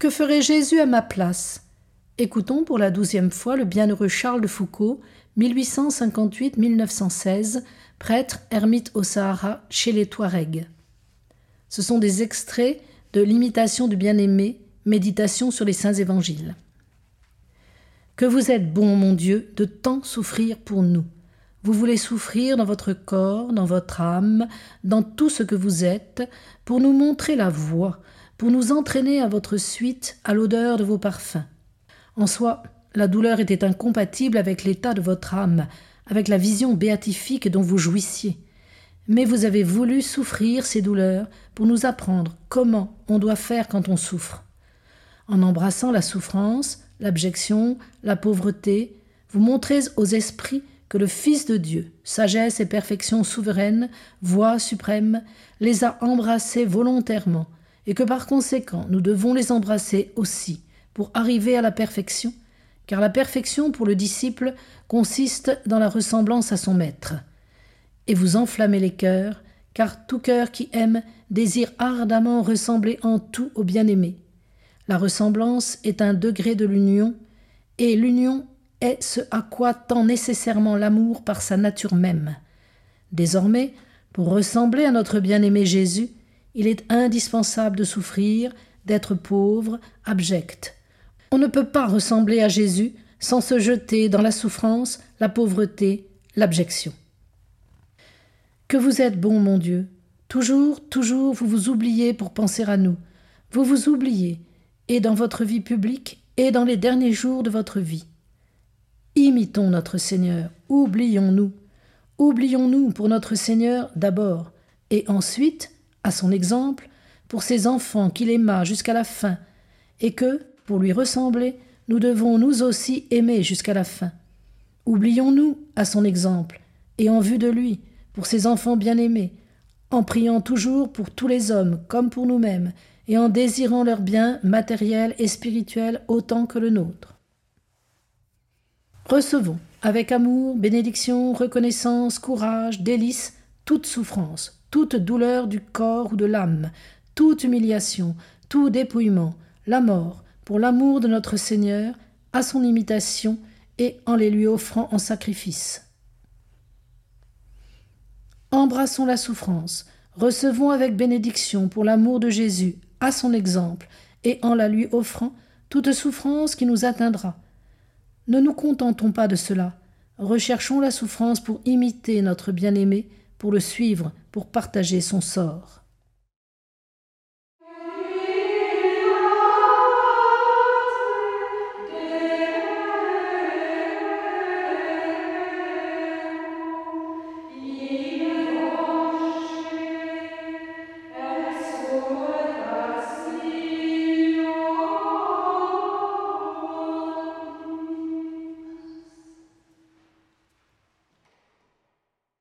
que ferait Jésus à ma place? Écoutons pour la douzième fois le bienheureux Charles de Foucault, 1858-1916, prêtre ermite au Sahara chez les Touaregs. Ce sont des extraits de L'imitation du bien-aimé, méditation sur les saints évangiles. Que vous êtes bon, mon Dieu, de tant souffrir pour nous. Vous voulez souffrir dans votre corps, dans votre âme, dans tout ce que vous êtes, pour nous montrer la voie, pour nous entraîner à votre suite, à l'odeur de vos parfums. En soi, la douleur était incompatible avec l'état de votre âme, avec la vision béatifique dont vous jouissiez. Mais vous avez voulu souffrir ces douleurs pour nous apprendre comment on doit faire quand on souffre. En embrassant la souffrance, l'abjection, la pauvreté, vous montrez aux esprits que le Fils de Dieu, sagesse et perfection souveraine, voix suprême, les a embrassés volontairement, et que par conséquent nous devons les embrasser aussi pour arriver à la perfection, car la perfection pour le disciple consiste dans la ressemblance à son maître. Et vous enflammez les cœurs, car tout cœur qui aime désire ardemment ressembler en tout au bien-aimé. La ressemblance est un degré de l'union, et l'union est ce à quoi tend nécessairement l'amour par sa nature même. Désormais, pour ressembler à notre bien-aimé Jésus, il est indispensable de souffrir, d'être pauvre, abject. On ne peut pas ressembler à Jésus sans se jeter dans la souffrance, la pauvreté, l'abjection. Que vous êtes bon, mon Dieu. Toujours, toujours, vous vous oubliez pour penser à nous. Vous vous oubliez, et dans votre vie publique, et dans les derniers jours de votre vie. Imitons notre Seigneur, oublions-nous. Oublions-nous pour notre Seigneur d'abord, et ensuite, à son exemple, pour ses enfants qu'il aima jusqu'à la fin, et que, pour lui ressembler, nous devons nous aussi aimer jusqu'à la fin. Oublions-nous à son exemple, et en vue de lui, pour ses enfants bien-aimés, en priant toujours pour tous les hommes comme pour nous-mêmes, et en désirant leur bien matériel et spirituel autant que le nôtre. Recevons avec amour, bénédiction, reconnaissance, courage, délice, toute souffrance, toute douleur du corps ou de l'âme, toute humiliation, tout dépouillement, la mort, pour l'amour de notre Seigneur, à son imitation et en les lui offrant en sacrifice. Embrassons la souffrance, recevons avec bénédiction pour l'amour de Jésus, à son exemple, et en la lui offrant toute souffrance qui nous atteindra, ne nous contentons pas de cela. Recherchons la souffrance pour imiter notre bien-aimé, pour le suivre, pour partager son sort.